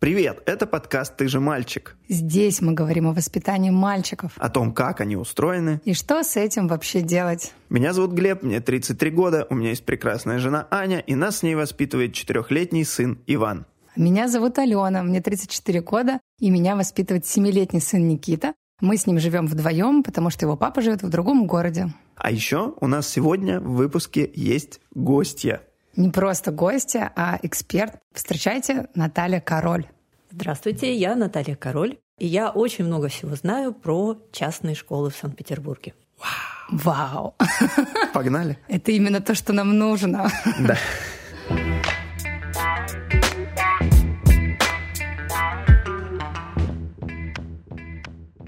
Привет, это подкаст «Ты же мальчик». Здесь мы говорим о воспитании мальчиков. О том, как они устроены. И что с этим вообще делать. Меня зовут Глеб, мне 33 года, у меня есть прекрасная жена Аня, и нас с ней воспитывает четырехлетний сын Иван. Меня зовут Алена, мне 34 года, и меня воспитывает семилетний сын Никита. Мы с ним живем вдвоем, потому что его папа живет в другом городе. А еще у нас сегодня в выпуске есть гостья не просто гостья, а эксперт. Встречайте, Наталья Король. Здравствуйте, я Наталья Король, и я очень много всего знаю про частные школы в Санкт-Петербурге. Вау! Погнали! Это именно то, что нам нужно. Да.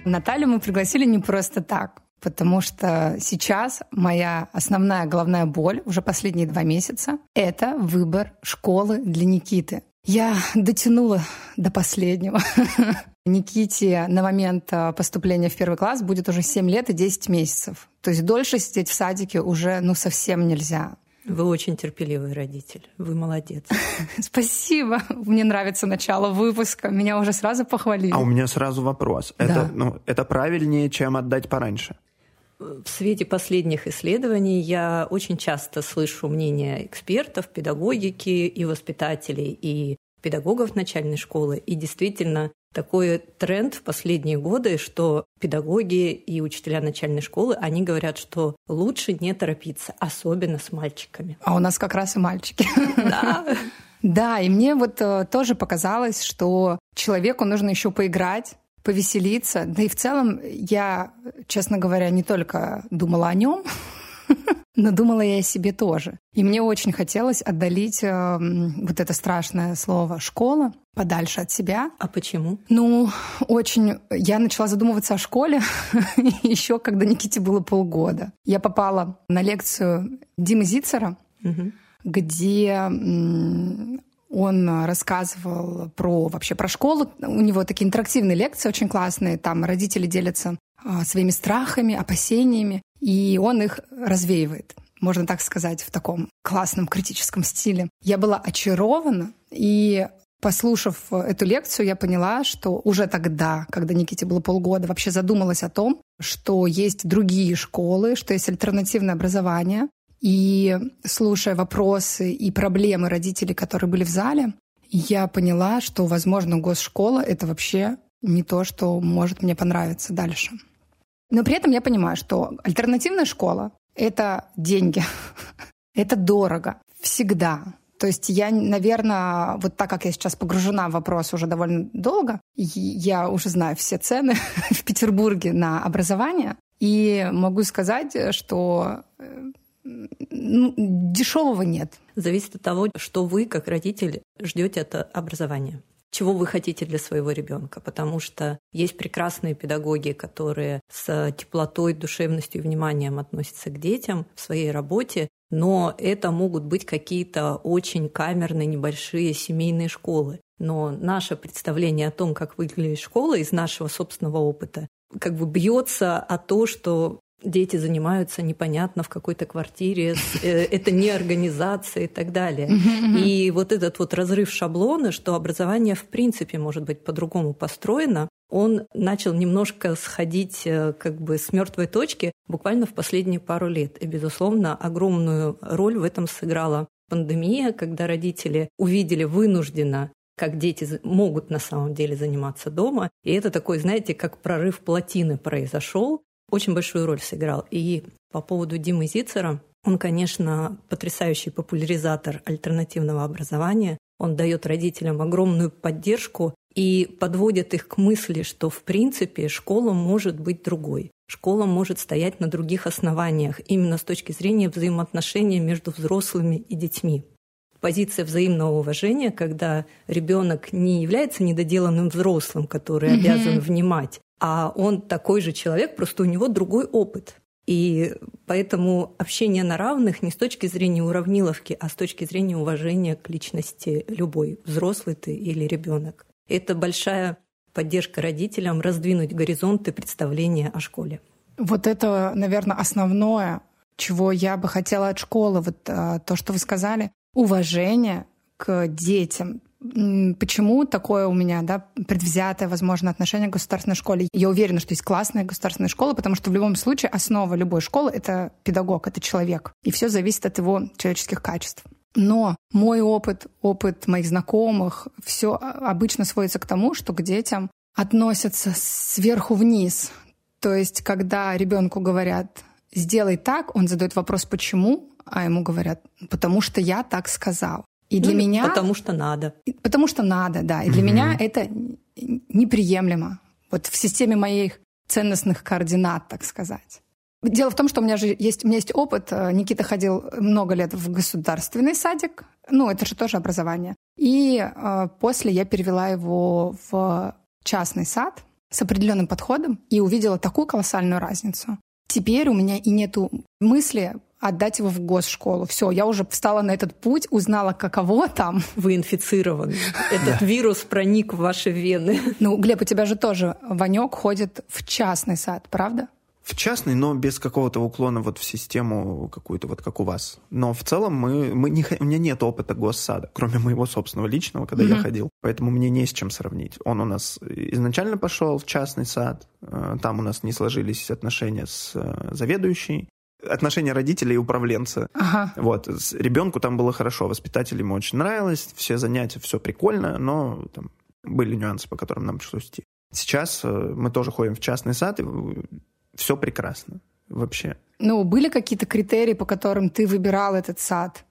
Наталью мы пригласили не просто так потому что сейчас моя основная головная боль уже последние два месяца — это выбор школы для Никиты. Я дотянула до последнего. Никите на момент а, поступления в первый класс будет уже 7 лет и 10 месяцев. То есть дольше сидеть в садике уже ну совсем нельзя. Вы очень терпеливый родитель. Вы молодец. Спасибо. Мне нравится начало выпуска. Меня уже сразу похвалили. А у меня сразу вопрос. Да. Это, ну, это правильнее, чем отдать пораньше? В свете последних исследований я очень часто слышу мнения экспертов, педагогики и воспитателей, и педагогов начальной школы. И действительно, такой тренд в последние годы, что педагоги и учителя начальной школы, они говорят, что лучше не торопиться, особенно с мальчиками. А у нас как раз и мальчики. Да. Да, и мне вот э, тоже показалось, что человеку нужно еще поиграть, повеселиться. Да и в целом я, честно говоря, не только думала о нем, но думала я о себе тоже. И мне очень хотелось отдалить э, вот это страшное слово «школа» подальше от себя. А почему? Ну, очень... Я начала задумываться о школе еще когда Никите было полгода. Я попала на лекцию Димы Зицера, угу. где он э, рассказывал про вообще про школу. У него такие интерактивные лекции очень классные. Там родители делятся а, своими страхами, опасениями, и он их развеивает можно так сказать, в таком классном критическом стиле. Я была очарована, и послушав эту лекцию, я поняла, что уже тогда, когда Никите было полгода, вообще задумалась о том, что есть другие школы, что есть альтернативное образование, и слушая вопросы и проблемы родителей, которые были в зале, я поняла, что, возможно, госшкола — это вообще не то, что может мне понравиться дальше. Но при этом я понимаю, что альтернативная школа — это деньги, это дорого, всегда. То есть я, наверное, вот так как я сейчас погружена в вопрос уже довольно долго, я уже знаю все цены в Петербурге на образование, и могу сказать, что э, ну, дешевого нет. Зависит от того, что вы, как родитель, ждете от образования чего вы хотите для своего ребенка, потому что есть прекрасные педагоги, которые с теплотой, душевностью и вниманием относятся к детям в своей работе, но это могут быть какие-то очень камерные небольшие семейные школы. Но наше представление о том, как выглядит школа из нашего собственного опыта, как бы бьется о то, что дети занимаются непонятно в какой-то квартире, э, это не организация и так далее. И вот этот вот разрыв шаблона, что образование в принципе может быть по-другому построено, он начал немножко сходить э, как бы с мертвой точки буквально в последние пару лет. И, безусловно, огромную роль в этом сыграла пандемия, когда родители увидели вынужденно как дети могут на самом деле заниматься дома. И это такой, знаете, как прорыв плотины произошел, очень большую роль сыграл. И по поводу Димы Зицера, он, конечно, потрясающий популяризатор альтернативного образования. Он дает родителям огромную поддержку и подводит их к мысли, что в принципе школа может быть другой. Школа может стоять на других основаниях, именно с точки зрения взаимоотношения между взрослыми и детьми. Позиция взаимного уважения, когда ребенок не является недоделанным взрослым, который mm-hmm. обязан внимать, а он такой же человек, просто у него другой опыт. И поэтому общение на равных не с точки зрения уравниловки, а с точки зрения уважения к личности любой, взрослый ты или ребенок. Это большая поддержка родителям раздвинуть горизонты представления о школе. Вот это, наверное, основное, чего я бы хотела от школы, вот а, то, что вы сказали, уважение к детям, почему такое у меня, да, предвзятое, возможно, отношение к государственной школе. Я уверена, что есть классная государственная школа, потому что в любом случае основа любой школы — это педагог, это человек. И все зависит от его человеческих качеств. Но мой опыт, опыт моих знакомых, все обычно сводится к тому, что к детям относятся сверху вниз. То есть, когда ребенку говорят «сделай так», он задает вопрос «почему?», а ему говорят «потому что я так сказал». И для ну, меня... Потому что надо. Потому что надо, да. И для угу. меня это неприемлемо. Вот в системе моих ценностных координат, так сказать. Дело в том, что у меня же есть, у меня есть опыт. Никита ходил много лет в государственный садик. Ну, это же тоже образование. И э, после я перевела его в частный сад с определенным подходом и увидела такую колоссальную разницу. Теперь у меня и нету мысли отдать его в госшколу. Все, я уже встала на этот путь, узнала, каково там. Вы инфицированы. Этот вирус проник в ваши вены. Ну, Глеб, у тебя же тоже Ванек ходит в частный сад, правда? В частный, но без какого-то уклона вот в систему какую-то, вот как у вас. Но в целом мы, мы не, у меня нет опыта госсада, кроме моего собственного личного, когда mm-hmm. я ходил. Поэтому мне не с чем сравнить. Он у нас изначально пошел в частный сад, э, там у нас не сложились отношения с э, заведующей, отношения родителей и управленца. Ага. Вот. Ребенку там было хорошо, воспитателям ему очень нравилось, все занятия, все прикольно, но там были нюансы, по которым нам пришлось идти. Сейчас э, мы тоже ходим в частный сад, и все прекрасно вообще. Ну, были какие-то критерии, по которым ты выбирал этот сад?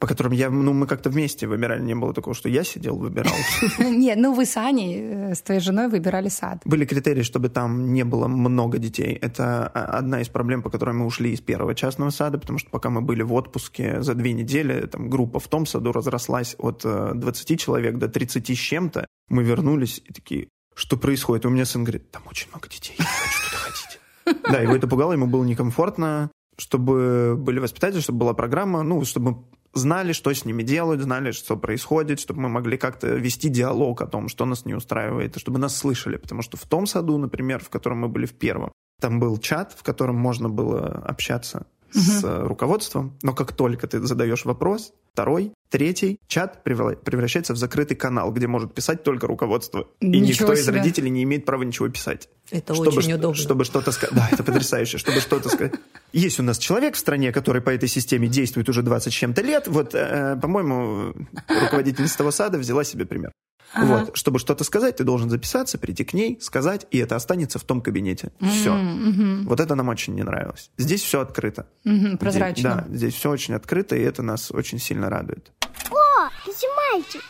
По которым я, ну, мы как-то вместе выбирали, не было такого, что я сидел, выбирал. Нет, ну вы с Аней, э, с твоей женой выбирали сад. Были критерии, чтобы там не было много детей. Это одна из проблем, по которой мы ушли из первого частного сада, потому что пока мы были в отпуске за две недели, там группа в том саду разрослась от 20 э, человек до 30 с чем-то. Мы вернулись и такие, что происходит? У меня сын говорит, там очень много детей, я хочу туда ходить. Да, его это пугало, ему было некомфортно, чтобы были воспитатели, чтобы была программа, ну, чтобы знали, что с ними делать, знали, что происходит, чтобы мы могли как-то вести диалог о том, что нас не устраивает, и чтобы нас слышали. Потому что в том саду, например, в котором мы были в первом, там был чат, в котором можно было общаться с угу. руководством, но как только ты задаешь вопрос, второй, третий, чат превращается в закрытый канал, где может писать только руководство. И никто себе. из родителей не имеет права ничего писать. Это чтобы, очень удобно. Чтобы что-то сказать. Да, это потрясающе. Чтобы что-то сказать. Есть у нас человек в стране, который по этой системе действует уже 20 с чем-то лет. Вот, э, по-моему, руководительница того сада взяла себе пример. Ага. Вот, чтобы что-то сказать, ты должен записаться, прийти к ней, сказать, и это останется в том кабинете. Все. Mm-hmm. Вот это нам очень не нравилось. Здесь все открыто. Mm-hmm, прозрачно. Здесь, да, здесь все очень открыто, и это нас очень сильно радует. О, это мальчик.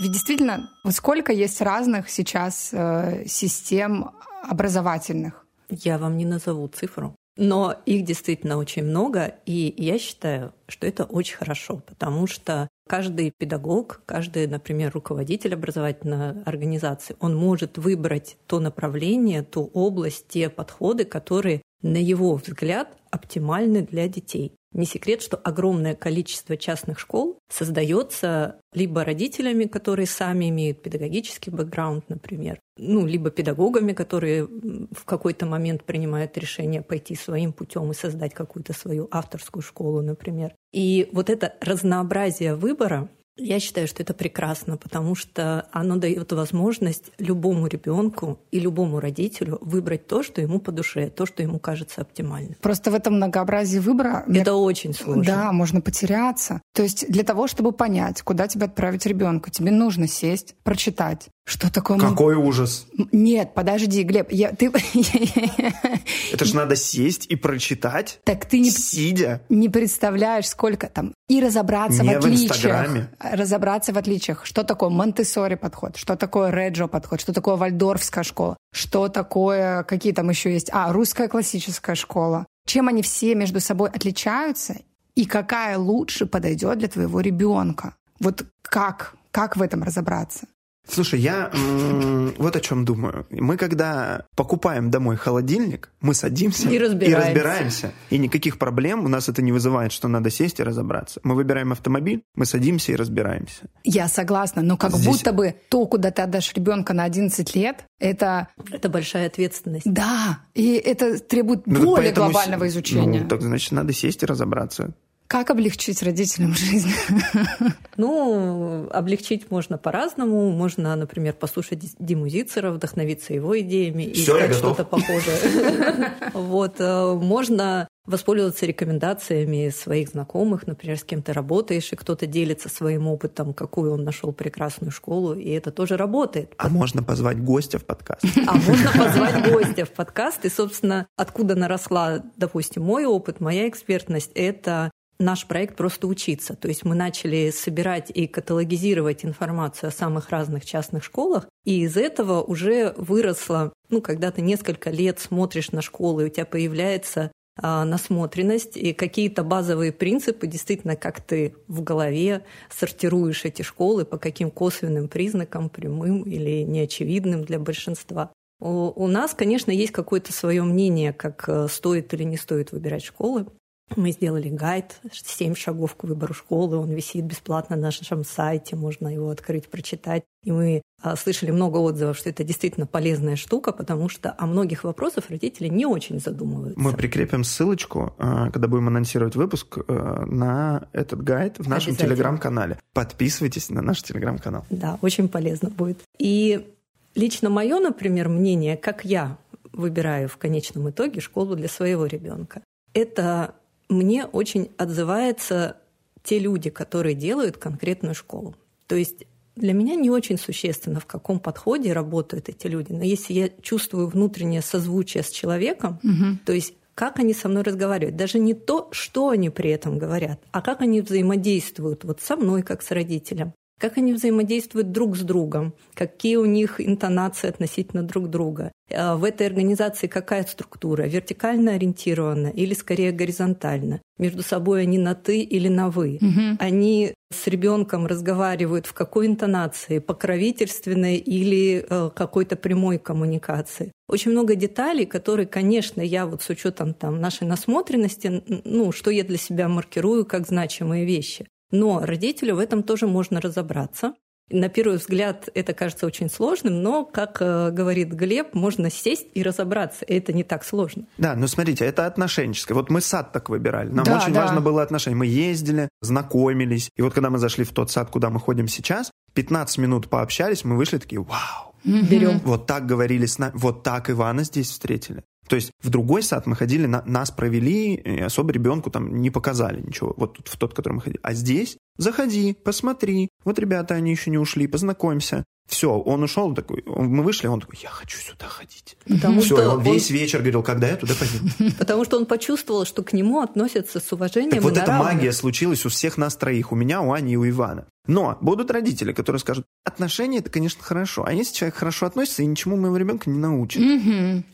Ведь действительно, вот сколько есть разных сейчас э, систем образовательных? Я вам не назову цифру. Но их действительно очень много, и я считаю, что это очень хорошо, потому что каждый педагог, каждый, например, руководитель образовательной организации, он может выбрать то направление, ту область, те подходы, которые, на его взгляд, оптимальны для детей. Не секрет, что огромное количество частных школ создается либо родителями, которые сами имеют педагогический бэкграунд, например, ну, либо педагогами, которые в какой-то момент принимают решение пойти своим путем и создать какую-то свою авторскую школу, например. И вот это разнообразие выбора, я считаю, что это прекрасно, потому что оно дает возможность любому ребенку и любому родителю выбрать то, что ему по душе, то, что ему кажется оптимальным. Просто в этом многообразии выбора... Это мне... очень сложно. Да, можно потеряться. То есть для того, чтобы понять, куда тебя отправить ребенку, тебе нужно сесть, прочитать, что такое? Какой ужас! Нет, подожди, Глеб, я ты. Это же надо сесть и прочитать. Так ты не сидя. Не представляешь, сколько там и разобраться не в отличиях. В разобраться в отличиях. Что такое Монтессори подход? Что такое Реджо подход? Что такое Вальдорфская школа? Что такое какие там еще есть? А русская классическая школа. Чем они все между собой отличаются и какая лучше подойдет для твоего ребенка? Вот как как в этом разобраться? Слушай, я м- вот о чем думаю. Мы когда покупаем домой холодильник, мы садимся и разбираемся. и разбираемся. И никаких проблем у нас это не вызывает, что надо сесть и разобраться. Мы выбираем автомобиль, мы садимся и разбираемся. Я согласна, но как Здесь... будто бы то, куда ты отдашь ребенка на 11 лет, это... Это большая ответственность. Да, и это требует ну, более глобального изучения. Ну, так значит, надо сесть и разобраться. Как облегчить родителям жизнь? Ну, облегчить можно по-разному. Можно, например, послушать Диму Зицера, вдохновиться его идеями и искать что-то похожее. Вот. Э, можно воспользоваться рекомендациями своих знакомых, например, с кем то работаешь, и кто-то делится своим опытом, какую он нашел прекрасную школу, и это тоже работает. А можно позвать гостя в подкаст. А можно позвать гостя в подкаст, и, собственно, откуда наросла, допустим, мой опыт, моя экспертность, это наш проект просто учиться. То есть мы начали собирать и каталогизировать информацию о самых разных частных школах, и из этого уже выросло, ну, когда ты несколько лет смотришь на школы, у тебя появляется а, насмотренность и какие-то базовые принципы, действительно, как ты в голове сортируешь эти школы, по каким косвенным признакам, прямым или неочевидным для большинства. У нас, конечно, есть какое-то свое мнение, как э, стоит или не стоит выбирать школы. Мы сделали гайд «Семь шагов к выбору школы». Он висит бесплатно на нашем сайте, можно его открыть, прочитать. И мы а, слышали много отзывов, что это действительно полезная штука, потому что о многих вопросах родители не очень задумываются. Мы прикрепим ссылочку, а, когда будем анонсировать выпуск, а, на этот гайд в нашем телеграм-канале. Подписывайтесь на наш телеграм-канал. Да, очень полезно будет. И лично мое, например, мнение, как я выбираю в конечном итоге школу для своего ребенка, это мне очень отзываются те люди, которые делают конкретную школу. То есть для меня не очень существенно, в каком подходе работают эти люди. Но если я чувствую внутреннее созвучие с человеком, угу. то есть как они со мной разговаривают, даже не то, что они при этом говорят, а как они взаимодействуют вот со мной, как с родителем, как они взаимодействуют друг с другом, какие у них интонации относительно друг друга. А в этой организации какая структура, вертикально ориентирована или скорее горизонтально. Между собой они на ты или на вы. Угу. Они с ребенком разговаривают в какой интонации, покровительственной или э, какой-то прямой коммуникации. Очень много деталей, которые, конечно, я вот с учетом там нашей насмотренности, ну, что я для себя маркирую как значимые вещи. Но родителю в этом тоже можно разобраться. На первый взгляд это кажется очень сложным, но, как э, говорит Глеб, можно сесть и разобраться. И это не так сложно. Да, но смотрите, это отношенческое. Вот мы сад так выбирали. Нам да, очень да. важно было отношение. Мы ездили, знакомились. И вот когда мы зашли в тот сад, куда мы ходим сейчас, 15 минут пообщались, мы вышли такие, вау, Берем. Вот так говорили с нами, вот так Ивана здесь встретили. То есть в другой сад мы ходили, на, нас провели, особо ребенку там не показали ничего, вот тут в тот, который мы ходили. А здесь заходи, посмотри, вот ребята, они еще не ушли, познакомься. Все, он ушел такой, мы вышли, он такой, я хочу сюда ходить. Потому Все, что он весь он... вечер говорил, когда я туда пойду. Потому что он почувствовал, что к нему относятся с уважением. Так вот эта магия случилась у всех нас троих, у меня, у Ани и у Ивана. Но будут родители, которые скажут, отношения это, конечно, хорошо, а если человек хорошо относится, и ничему моего ребенка не научит.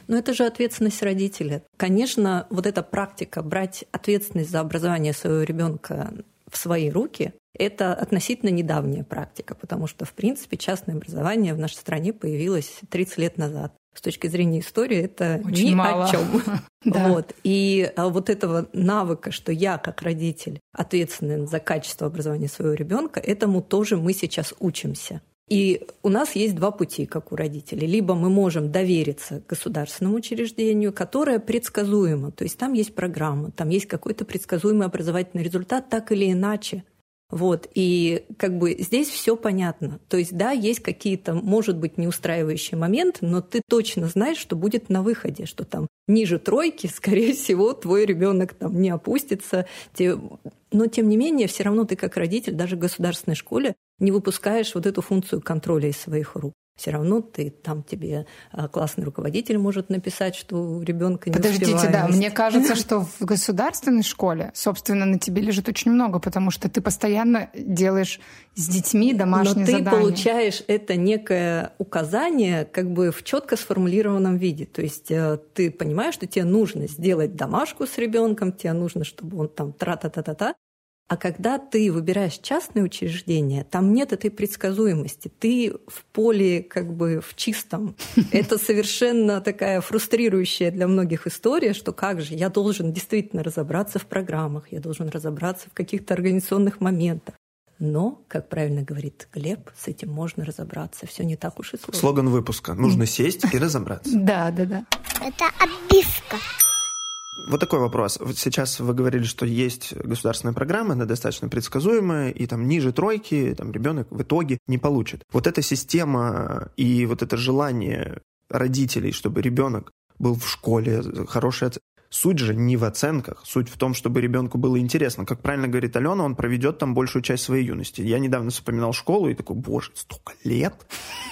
Но это же ответственность родителя. Конечно, вот эта практика брать ответственность за образование своего ребенка в свои руки, это относительно недавняя практика, потому что, в принципе, частное образование в нашей стране появилось 30 лет назад. С точки зрения истории это Очень ни мало. о чем. Вот. И а, вот этого навыка, что я как родитель ответственен за качество образования своего ребенка, этому тоже мы сейчас учимся. И у нас есть два пути, как у родителей. Либо мы можем довериться государственному учреждению, которое предсказуемо. То есть там есть программа, там есть какой-то предсказуемый образовательный результат, так или иначе. Вот, и как бы здесь все понятно. То есть, да, есть какие-то, может быть, неустраивающие моменты, но ты точно знаешь, что будет на выходе, что там ниже тройки, скорее всего, твой ребенок там не опустится. Но, тем не менее, все равно ты как родитель, даже в государственной школе, не выпускаешь вот эту функцию контроля из своих рук все равно ты там тебе а, классный руководитель может написать, что у ребенка не Подождите, да, мне кажется, что в государственной школе, собственно, на тебе лежит очень много, потому что ты постоянно делаешь с детьми домашние задания. Но ты получаешь это некое указание как бы в четко сформулированном виде. То есть э, ты понимаешь, что тебе нужно сделать домашку с ребенком, тебе нужно, чтобы он там тра-та-та-та-та, а когда ты выбираешь частное учреждение, там нет этой предсказуемости. Ты в поле как бы в чистом. Это совершенно такая фрустрирующая для многих история, что как же, я должен действительно разобраться в программах, я должен разобраться в каких-то организационных моментах. Но, как правильно говорит Глеб, с этим можно разобраться. Все не так уж и сложно. Слоган выпуска. Нужно сесть и разобраться. Да, да, да. Это обивка. Вот такой вопрос. Вот сейчас вы говорили, что есть государственная программа, она достаточно предсказуемая, и там ниже тройки там ребенок в итоге не получит. Вот эта система и вот это желание родителей, чтобы ребенок был в школе, хороший Суть же не в оценках, суть в том, чтобы ребенку было интересно. Как правильно говорит Алена, он проведет там большую часть своей юности. Я недавно вспоминал школу и такой, боже, столько лет?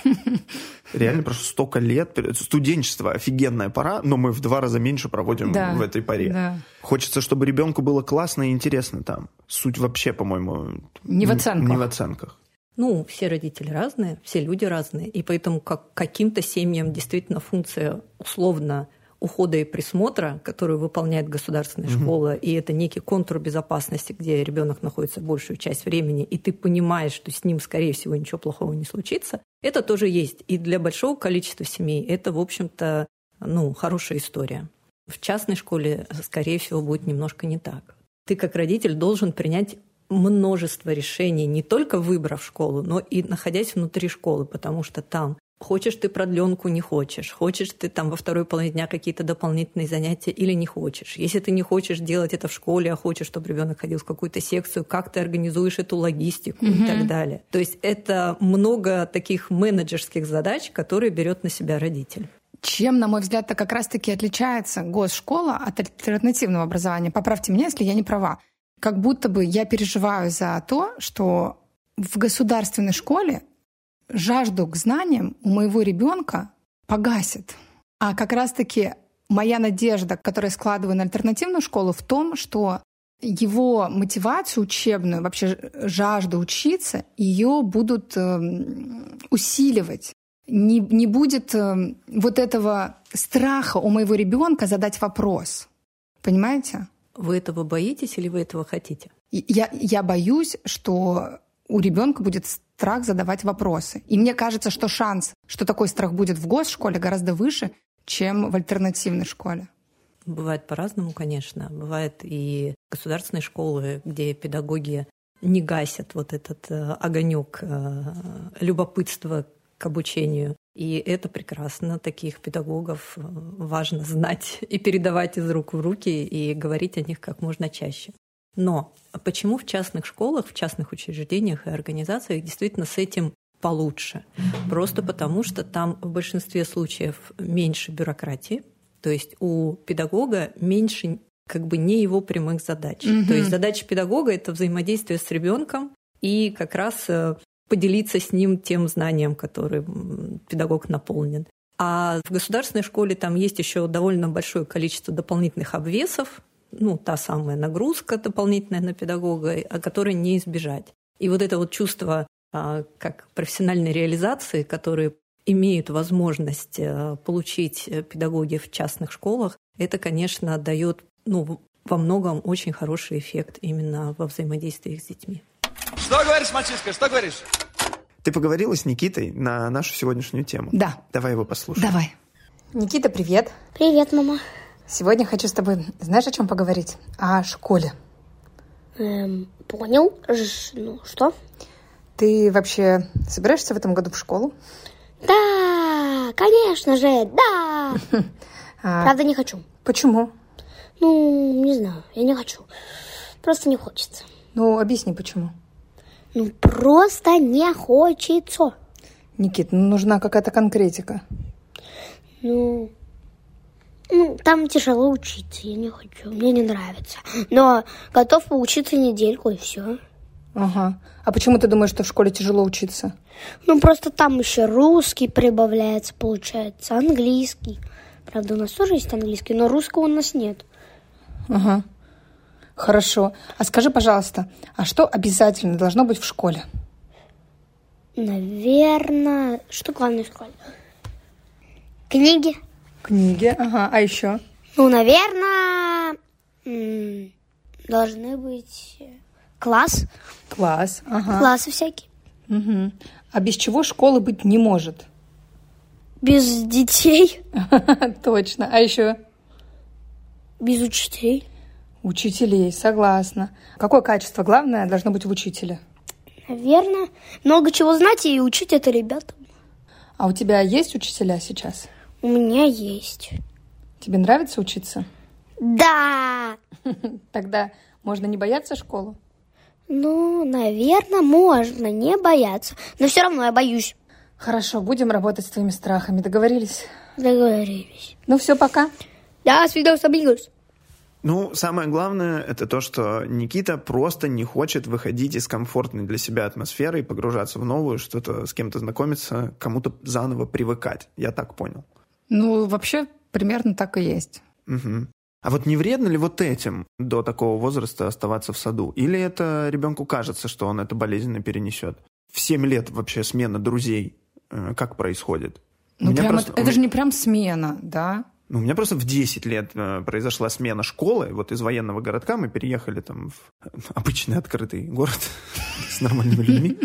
Реально просто столько лет. Студенчество офигенная пора, но мы в два раза меньше проводим да, в этой паре. Да. Хочется, чтобы ребенку было классно и интересно там. Суть вообще, по-моему, не в оценках. Не в оценках. Ну, все родители разные, все люди разные, и поэтому как каким-то семьям действительно функция условно ухода и присмотра, которую выполняет государственная угу. школа, и это некий контур безопасности, где ребенок находится большую часть времени, и ты понимаешь, что с ним, скорее всего, ничего плохого не случится, это тоже есть. И для большого количества семей это, в общем-то, ну, хорошая история. В частной школе, скорее всего, будет немножко не так. Ты как родитель должен принять множество решений, не только выбрав школу, но и находясь внутри школы, потому что там Хочешь ты продленку, не хочешь. Хочешь ты там во второй половине дня какие-то дополнительные занятия или не хочешь. Если ты не хочешь делать это в школе, а хочешь, чтобы ребенок ходил в какую-то секцию, как ты организуешь эту логистику mm-hmm. и так далее. То есть это много таких менеджерских задач, которые берет на себя родитель. Чем, на мой взгляд, то как раз-таки отличается госшкола от альтернативного образования? Поправьте меня, если я не права. Как будто бы я переживаю за то, что в государственной школе жажду к знаниям у моего ребенка погасит. А как раз-таки моя надежда, которую я складываю на альтернативную школу, в том, что его мотивацию учебную, вообще жажду учиться, ее будут э, усиливать. Не, не будет э, вот этого страха у моего ребенка задать вопрос. Понимаете? Вы этого боитесь или вы этого хотите? Я, я боюсь, что у ребенка будет страх задавать вопросы. И мне кажется, что шанс, что такой страх будет в госшколе, гораздо выше, чем в альтернативной школе. Бывает по-разному, конечно. Бывает и государственные школы, где педагоги не гасят вот этот э, огонек э, любопытства к обучению. И это прекрасно. Таких педагогов э, важно знать и передавать из рук в руки и говорить о них как можно чаще. Но почему в частных школах, в частных учреждениях и организациях действительно с этим получше? Просто потому, что там в большинстве случаев меньше бюрократии, то есть у педагога меньше как бы не его прямых задач. Mm-hmm. То есть задача педагога это взаимодействие с ребенком и как раз э, поделиться с ним тем знанием, которым педагог наполнен. А в государственной школе там есть еще довольно большое количество дополнительных обвесов, ну, та самая нагрузка дополнительная на педагога, о которой не избежать. И вот это вот чувство а, как профессиональной реализации, которые имеют возможность э, получить э, педагоги в частных школах, это, конечно, дает ну, во многом очень хороший эффект именно во взаимодействии с детьми. Что говоришь, мальчишка, что говоришь? Ты поговорила с Никитой на нашу сегодняшнюю тему? Да. Давай его послушаем. Давай. Никита, привет. Привет, мама. Сегодня хочу с тобой, знаешь, о чем поговорить? О школе. Эм, понял. Ж, ну, что? Ты вообще собираешься в этом году в школу? Да, конечно же, да. А, Правда, не хочу. Почему? Ну, не знаю, я не хочу. Просто не хочется. Ну, объясни, почему. Ну, просто не хочется. Никит, ну нужна какая-то конкретика. Ну, ну, там тяжело учиться, я не хочу, мне не нравится. Но готов поучиться недельку и все. Ага. А почему ты думаешь, что в школе тяжело учиться? Ну, просто там еще русский прибавляется, получается, английский. Правда, у нас тоже есть английский, но русского у нас нет. Ага. Хорошо. А скажи, пожалуйста, а что обязательно должно быть в школе? Наверное, что главное в школе? Книги. Книги, ага. А еще? Ну, наверное, должны быть класс. Класс, ага. Классы всякие. Угу. А без чего школы быть не может? Без детей. Точно. А еще? Без учителей. Учителей, согласна. Какое качество главное должно быть в учителе? Наверное, много чего знать и учить это ребятам. А у тебя есть учителя сейчас? У меня есть. Тебе нравится учиться? Да. Тогда можно не бояться школу? Ну, наверное, можно не бояться. Но все равно я боюсь. Хорошо, будем работать с твоими страхами. Договорились? Договорились. Ну все, пока. Да, свидос, амигос. Ну, самое главное, это то, что Никита просто не хочет выходить из комфортной для себя атмосферы и погружаться в новую, что-то с кем-то знакомиться, кому-то заново привыкать. Я так понял. Ну, вообще, примерно так и есть. Угу. А вот не вредно ли вот этим до такого возраста оставаться в саду? Или это ребенку кажется, что он это болезненно перенесет? В 7 лет вообще смена друзей э, как происходит? Ну, прям просто... это, это же не прям смена, да? Ну, у меня просто в 10 лет э, произошла смена школы. Вот из военного городка мы переехали там в обычный открытый город с нормальными людьми.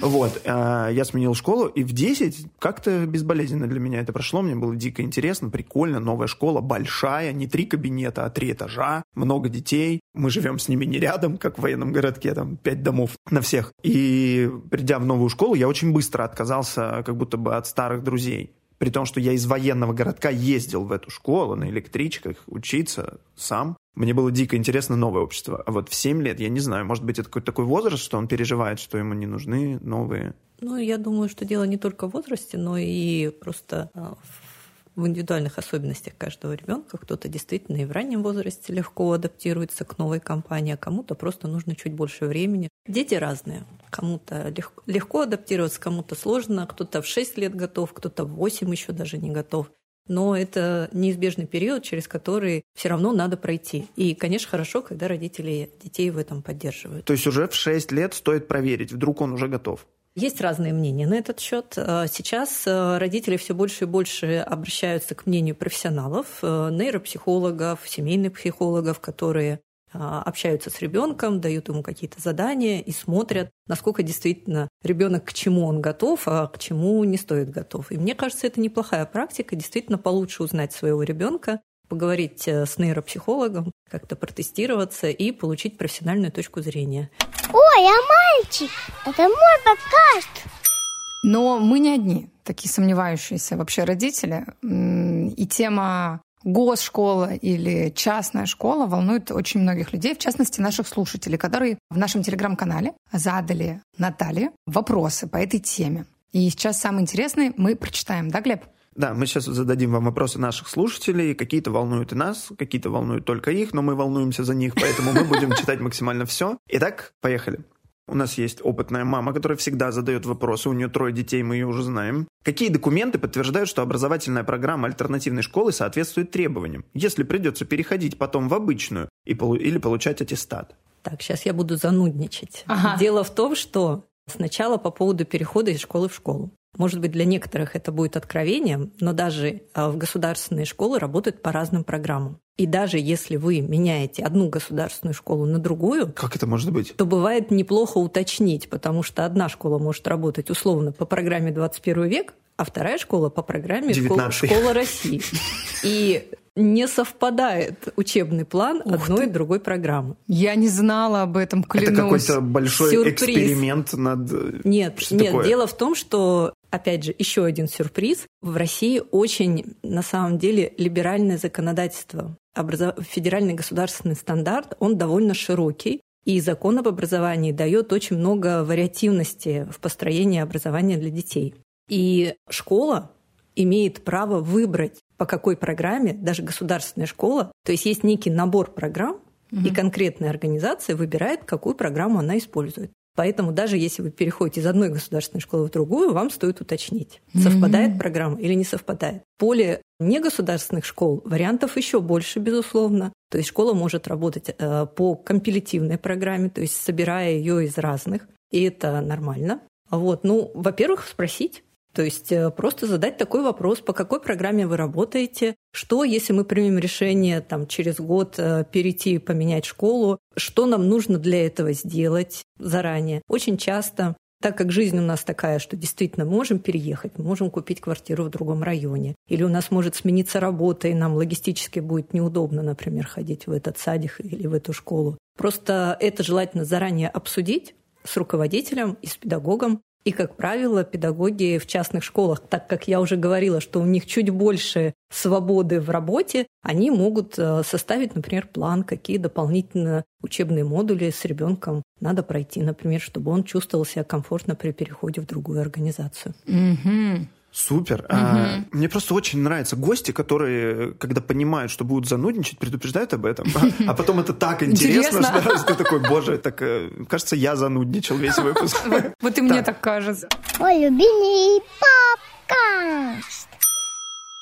Вот. Э, я сменил школу, и в 10 как-то безболезненно для меня это прошло. Мне было дико интересно, прикольно. Новая школа, большая, не три кабинета, а три этажа, много детей. Мы живем с ними не рядом, как в военном городке, там пять домов на всех. И придя в новую школу, я очень быстро отказался как будто бы от старых друзей при том, что я из военного городка ездил в эту школу на электричках учиться сам. Мне было дико интересно новое общество. А вот в 7 лет, я не знаю, может быть, это какой-то такой возраст, что он переживает, что ему не нужны новые. Ну, я думаю, что дело не только в возрасте, но и просто а, в индивидуальных особенностях каждого ребенка. Кто-то действительно и в раннем возрасте легко адаптируется к новой компании, а кому-то просто нужно чуть больше времени. Дети разные. Кому-то легко, легко адаптироваться, кому-то сложно, кто-то в 6 лет готов, кто-то в 8 еще даже не готов. Но это неизбежный период, через который все равно надо пройти. И, конечно, хорошо, когда родители детей в этом поддерживают. То есть уже в 6 лет стоит проверить, вдруг он уже готов? Есть разные мнения на этот счет. Э, сейчас э, родители все больше и больше обращаются к мнению профессионалов, э, нейропсихологов, семейных психологов, которые общаются с ребенком, дают ему какие-то задания и смотрят, насколько действительно ребенок к чему он готов, а к чему не стоит готов. И мне кажется, это неплохая практика, действительно получше узнать своего ребенка, поговорить с нейропсихологом, как-то протестироваться и получить профессиональную точку зрения. Ой, а мальчик, это мой подкаст. Но мы не одни, такие сомневающиеся вообще родители. И тема госшкола или частная школа волнует очень многих людей, в частности наших слушателей, которые в нашем телеграм-канале задали Наталье вопросы по этой теме. И сейчас самый интересный мы прочитаем, да, Глеб? Да, мы сейчас зададим вам вопросы наших слушателей. Какие-то волнуют и нас, какие-то волнуют только их, но мы волнуемся за них, поэтому мы будем читать максимально все. Итак, поехали. У нас есть опытная мама, которая всегда задает вопросы. У нее трое детей, мы ее уже знаем. Какие документы подтверждают, что образовательная программа альтернативной школы соответствует требованиям, если придется переходить потом в обычную и полу- или получать аттестат? Так, сейчас я буду занудничать. Ага. Дело в том, что сначала по поводу перехода из школы в школу. Может быть, для некоторых это будет откровением, но даже а, в государственные школы работают по разным программам. И даже если вы меняете одну государственную школу на другую, как это может быть? То бывает неплохо уточнить, потому что одна школа может работать условно по программе 21 век, а вторая школа по программе школа, школа России. И не совпадает учебный план Ух одной ты. и другой программы. Я не знала об этом, клянусь. Это какой-то большой Сюрприз. эксперимент над... Нет, что нет, такое? дело в том, что Опять же, еще один сюрприз. В России очень, на самом деле, либеральное законодательство. Образов... Федеральный государственный стандарт, он довольно широкий. И закон об образовании дает очень много вариативности в построении образования для детей. И школа имеет право выбрать, по какой программе, даже государственная школа, то есть есть некий набор программ, угу. и конкретная организация выбирает, какую программу она использует. Поэтому даже если вы переходите из одной государственной школы в другую, вам стоит уточнить, совпадает mm-hmm. программа или не совпадает. Поле негосударственных школ вариантов еще больше, безусловно. То есть школа может работать э, по компилятивной программе, то есть собирая ее из разных, и это нормально. Вот, ну, во-первых, спросить, то есть э, просто задать такой вопрос, по какой программе вы работаете, что, если мы примем решение там, через год э, перейти, поменять школу, что нам нужно для этого сделать заранее. Очень часто так как жизнь у нас такая, что действительно можем переехать, можем купить квартиру в другом районе, или у нас может смениться работа, и нам логистически будет неудобно, например, ходить в этот садик или в эту школу. Просто это желательно заранее обсудить с руководителем и с педагогом, И, как правило, педагоги в частных школах, так как я уже говорила, что у них чуть больше свободы в работе, они могут э, составить, например, план, какие дополнительно учебные модули с ребенком надо пройти, например, чтобы он чувствовал себя комфортно при переходе в другую организацию. Угу. Супер. Угу. А, мне просто очень нравятся гости, которые, когда понимают, что будут занудничать, предупреждают об этом. А, а потом это так интересно, что ты такой, боже, так э, кажется, я занудничал весь выпуск. Вот и мне так кажется. Ой, любимый папка.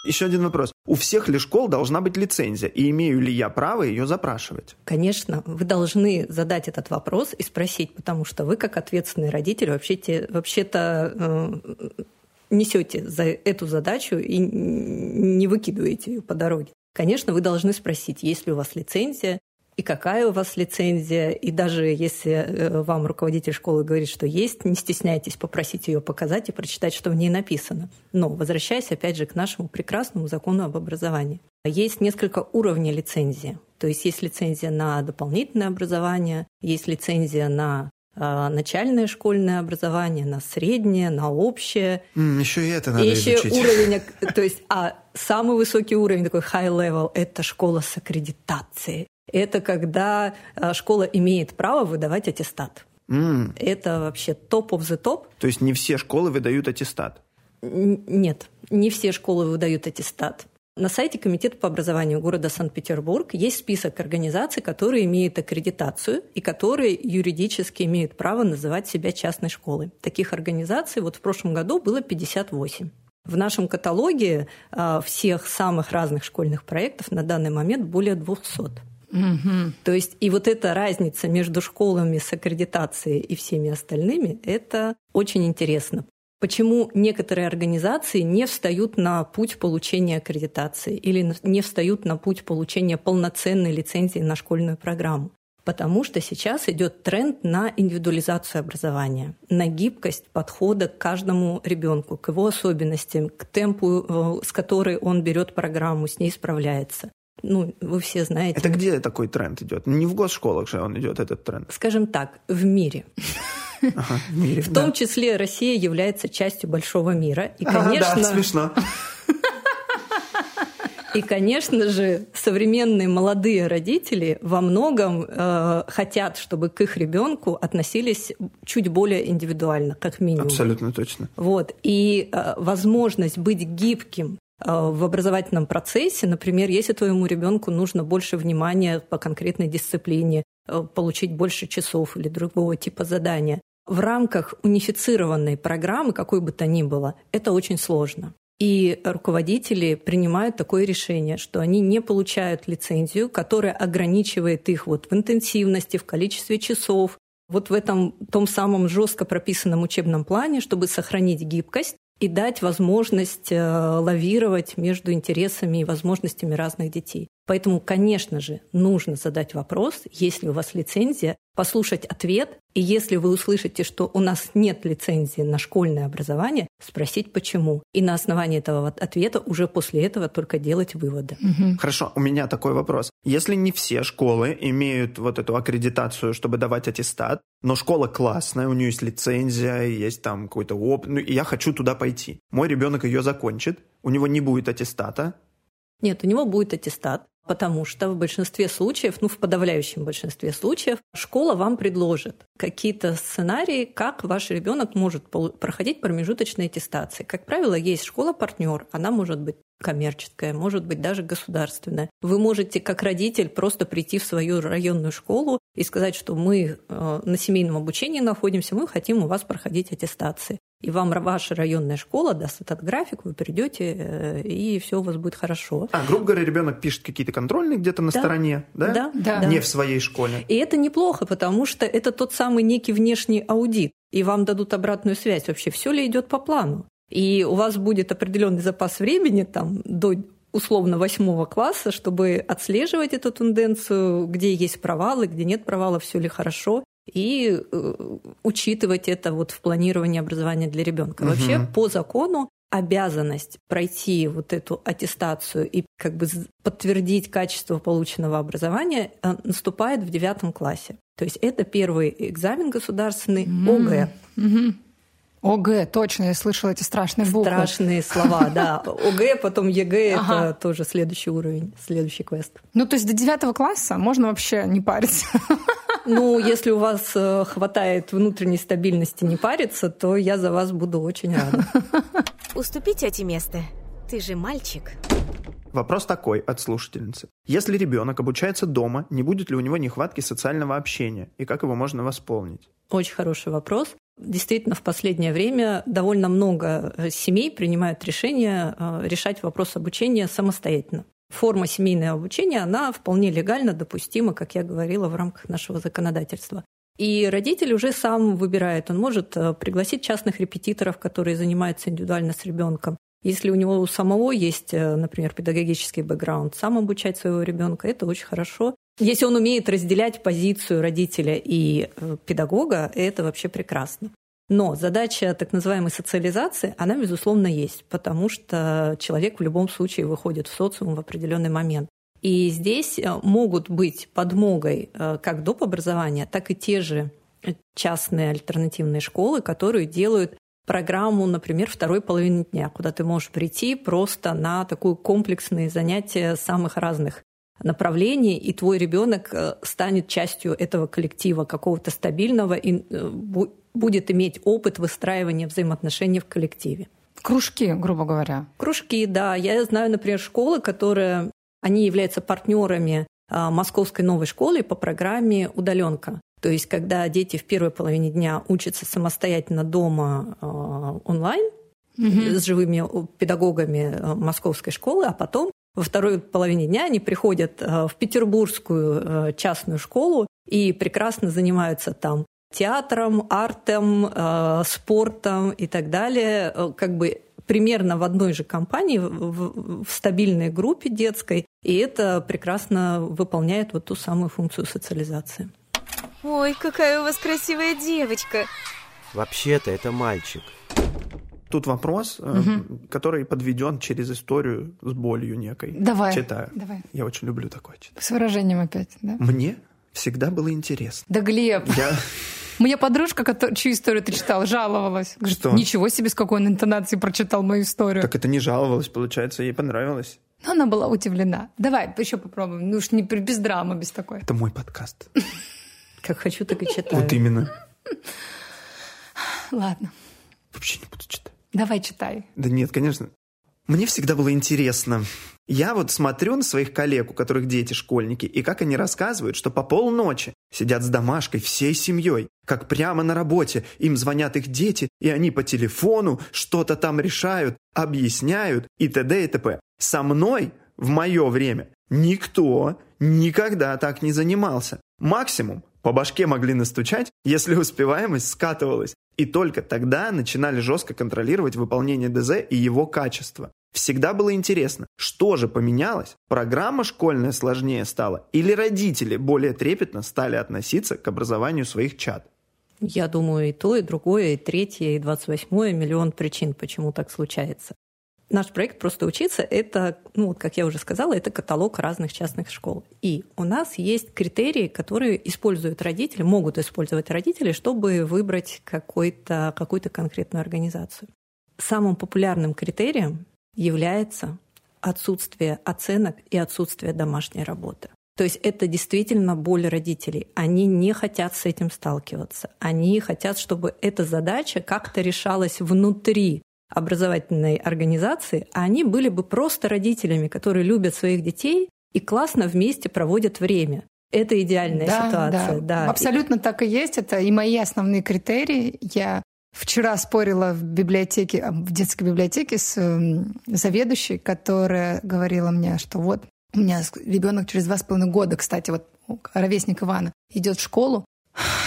Еще один вопрос. У всех ли школ должна быть лицензия? И имею ли я право ее запрашивать? Конечно, вы должны задать этот вопрос и спросить, потому что вы, как ответственный родитель, вообще-то, вообще-то э, несете за эту задачу и не выкидываете ее по дороге. Конечно, вы должны спросить, есть ли у вас лицензия, и какая у вас лицензия, и даже если э, вам руководитель школы говорит, что есть, не стесняйтесь попросить ее показать и прочитать, что в ней написано. Но возвращаясь опять же к нашему прекрасному закону об образовании. Есть несколько уровней лицензии. То есть есть лицензия на дополнительное образование, есть лицензия на начальное школьное образование, на среднее, на общее. Mm, еще и это надо и еще изучить. уровень, то есть, а самый высокий уровень, такой high level, это школа с аккредитацией. Это когда а, школа имеет право выдавать аттестат. Mm. Это вообще топ of the топ. То есть не все школы выдают аттестат? Нет, не все школы выдают аттестат. На сайте Комитета по образованию города Санкт-Петербург есть список организаций, которые имеют аккредитацию и которые юридически имеют право называть себя частной школой. Таких организаций вот в прошлом году было 58. В нашем каталоге а, всех самых разных школьных проектов на данный момент более 200. Угу. То есть и вот эта разница между школами с аккредитацией и всеми остальными, это очень интересно почему некоторые организации не встают на путь получения аккредитации или не встают на путь получения полноценной лицензии на школьную программу. Потому что сейчас идет тренд на индивидуализацию образования, на гибкость подхода к каждому ребенку, к его особенностям, к темпу, э, с которой он берет программу, с ней справляется. Ну, вы все знаете. Это где такой тренд идет? Не в госшколах же он идет, этот тренд. Скажем так, в мире. Ага, в мире. В том числе Россия является частью большого мира. И, конечно, ага, да, смешно. И, конечно же, современные молодые родители во многом э, хотят, чтобы к их ребенку относились чуть более индивидуально, как минимум. Абсолютно точно. Вот. И э, возможность быть гибким в образовательном процессе, например, если твоему ребенку нужно больше внимания по конкретной дисциплине, э, получить больше часов или другого типа задания, в рамках унифицированной программы, какой бы то ни было, это очень сложно. И руководители принимают такое решение, что они не получают лицензию, которая ограничивает их вот в интенсивности, в количестве часов, вот в этом том самом жестко прописанном учебном плане, чтобы сохранить гибкость и дать возможность э, лавировать между интересами и возможностями разных детей. Поэтому, конечно же, нужно задать вопрос, есть ли у вас лицензия, послушать ответ, и если вы услышите, что у нас нет лицензии на школьное образование, спросить почему. И на основании этого ответа уже после этого только делать выводы. Угу. Хорошо, у меня такой вопрос. Если не все школы имеют вот эту аккредитацию, чтобы давать аттестат, но школа классная, у нее есть лицензия, есть там какой-то опыт, ну, и я хочу туда пойти. Мой ребенок ее закончит, у него не будет аттестата. Нет, у него будет аттестат. Потому что в большинстве случаев, ну в подавляющем большинстве случаев, школа вам предложит какие-то сценарии, как ваш ребенок может проходить промежуточные аттестации. Как правило, есть школа-партнер, она может быть коммерческая, может быть даже государственная. Вы можете как родитель просто прийти в свою районную школу и сказать, что мы э, на семейном обучении находимся, мы хотим у вас проходить аттестации и вам ваша районная школа даст этот график, вы придете, э, и все у вас будет хорошо. А, грубо говоря, ребенок пишет какие-то контрольные где-то на да. стороне, да? Да, да. Не в своей школе. И это неплохо, потому что это тот самый некий внешний аудит, и вам дадут обратную связь вообще, все ли идет по плану. И у вас будет определенный запас времени там до условно восьмого класса, чтобы отслеживать эту тенденцию, где есть провалы, где нет провала, все ли хорошо и э, учитывать это вот в планировании образования для ребенка. Угу. Вообще по закону обязанность пройти вот эту аттестацию и как бы подтвердить качество полученного образования э, наступает в девятом классе. То есть это первый экзамен государственный ОГЭ. Mm-hmm. ОГЭ, точно, я слышала эти страшные буквы. Страшные слова, да. ОГЭ, потом ЕГЭ ага. это тоже следующий уровень, следующий квест. Ну, то есть до девятого класса можно вообще не париться. Ну, если у вас э, хватает внутренней стабильности не париться, то я за вас буду очень рада. Уступите эти места. Ты же мальчик. Вопрос такой от слушательницы. Если ребенок обучается дома, не будет ли у него нехватки социального общения? И как его можно восполнить? Очень хороший вопрос. Действительно, в последнее время довольно много э, семей принимают решение э, решать вопрос обучения самостоятельно. Форма семейного обучения, она вполне легально допустима, как я говорила, в рамках нашего законодательства. И родитель уже сам выбирает. Он может э, пригласить частных репетиторов, которые занимаются индивидуально с ребенком. Если у него у самого есть, например, педагогический бэкграунд, сам обучать своего ребенка, это очень хорошо. Если он умеет разделять позицию родителя и э, педагога, это вообще прекрасно. Но задача так называемой социализации, она, безусловно, есть, потому что человек в любом случае выходит в социум в определенный момент. И здесь э, могут быть подмогой э, как доп. образования, так и те же частные альтернативные школы, которые делают программу, например, второй половины дня, куда ты можешь прийти просто на такое комплексные занятия самых разных направлении, и твой ребенок э, станет частью этого коллектива какого-то стабильного и будет иметь опыт выстраивания взаимоотношений в коллективе. Кружки, грубо говоря. Кружки, да. Я знаю, например, школы, которые они являются партнерами а, Московской новой школы по программе удаленка. То есть, когда дети в первой половине дня учатся самостоятельно дома а, онлайн, угу. с живыми педагогами а, московской школы, а потом во второй половине дня они приходят э, в петербургскую э, частную школу и прекрасно занимаются там театром, артом, э, спортом и так далее, как бы примерно в одной же компании, в, в стабильной группе детской, и это прекрасно выполняет вот ту самую функцию социализации. Ой, какая у вас красивая девочка! Вообще-то это мальчик тут вопрос, угу. который подведен через историю с болью некой. Давай. Читаю. Давай. Я очень люблю такое читать. С выражением опять, да? Мне всегда было интересно. Да, Глеб. Я... У меня подружка, чью историю ты читал, жаловалась. Говорит, Что? Ничего себе, с какой он интонацией прочитал мою историю. Так это не жаловалась, получается, ей понравилось. Но она была удивлена. Давай еще попробуем. Ну уж не без драмы, без такой. Это мой подкаст. Как хочу, так и читаю. Вот именно. Ладно. Вообще не буду читать. Давай читай. Да нет, конечно. Мне всегда было интересно. Я вот смотрю на своих коллег, у которых дети школьники, и как они рассказывают, что по полночи сидят с домашкой всей семьей, как прямо на работе им звонят их дети, и они по телефону что-то там решают, объясняют и т.д. и т.п. Со мной в мое время никто никогда так не занимался. Максимум по башке могли настучать, если успеваемость скатывалась. И только тогда начинали жестко контролировать выполнение ДЗ и его качество. Всегда было интересно, что же поменялось? Программа школьная сложнее стала или родители более трепетно стали относиться к образованию своих чад? Я думаю, и то, и другое, и третье, и двадцать восьмое, миллион причин, почему так случается. Наш проект «Просто учиться» — это, ну, как я уже сказала, это каталог разных частных школ. И у нас есть критерии, которые используют родители, могут использовать родители, чтобы выбрать какой-то, какую-то конкретную организацию. Самым популярным критерием является отсутствие оценок и отсутствие домашней работы. То есть это действительно боль родителей. Они не хотят с этим сталкиваться. Они хотят, чтобы эта задача как-то решалась внутри образовательной организации, а они были бы просто родителями, которые любят своих детей и классно вместе проводят время. Это идеальная да, ситуация. Да. Да. Абсолютно так и есть. Это и мои основные критерии. Я вчера спорила в библиотеке, в детской библиотеке с заведующей, которая говорила мне, что вот у меня ребенок через два с половиной года, кстати, вот ровесник Ивана, идет в школу.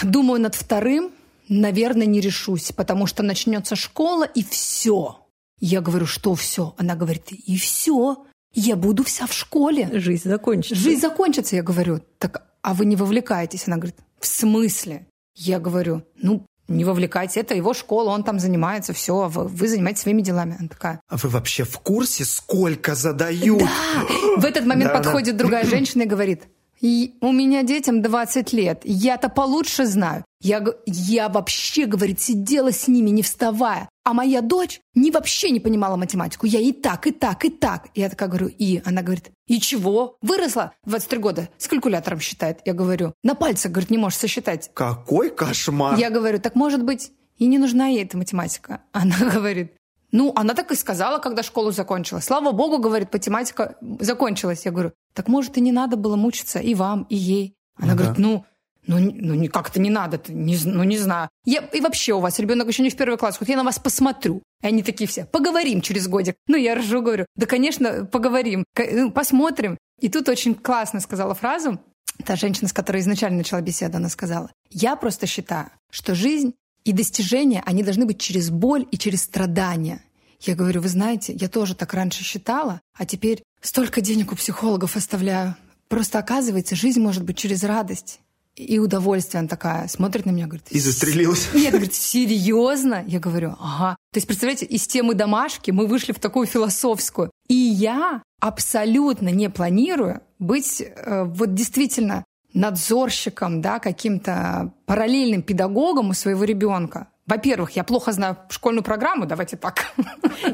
Думаю над вторым, наверное, не решусь, потому что начнется школа и все. Я говорю, что все? Она говорит, и все. Я буду вся в школе. Жизнь закончится. Жизнь закончится. Я говорю, так, а вы не вовлекаетесь? Она говорит, в смысле? Я говорю, ну, не вовлекайтесь, это его школа, он там занимается, все, вы, вы занимаетесь своими делами. Она такая. А вы вообще в курсе, сколько задают? Да. В этот момент подходит другая женщина и говорит, И у меня детям 20 лет. Я-то получше знаю. Я, я вообще, говорит, сидела с ними, не вставая. А моя дочь не вообще не понимала математику. Я и так, и так, и так. Я такая говорю, и? Она говорит, и чего? Выросла 23 года. С калькулятором считает. Я говорю, на пальцах, говорит, не можешь сосчитать. Какой кошмар! Я говорю, так может быть, и не нужна ей эта математика. Она говорит, ну, она так и сказала, когда школу закончила. Слава богу, говорит, математика закончилась. Я говорю, так может и не надо было мучиться и вам, и ей. Она ага. говорит, ну, ну, ну как-то не надо, не, ну не знаю. Я, и вообще у вас ребенок еще не в первый класс, вот я на вас посмотрю. И они такие все, поговорим через годик. Ну, я ржу, говорю, да, конечно, поговорим, ну, посмотрим. И тут очень классно сказала фразу, та женщина, с которой изначально начала беседу, она сказала, я просто считаю, что жизнь и достижения, они должны быть через боль и через страдания. Я говорю, вы знаете, я тоже так раньше считала, а теперь столько денег у психологов оставляю. Просто оказывается, жизнь может быть через радость и удовольствие. Она такая смотрит на меня, говорит... И застрелилась. Нет, говорит, серьезно? Я говорю, ага. То есть, представляете, из темы домашки мы вышли в такую философскую. И я абсолютно не планирую быть э, вот действительно надзорщиком, да, каким-то параллельным педагогом у своего ребенка. Во-первых, я плохо знаю школьную программу, давайте так.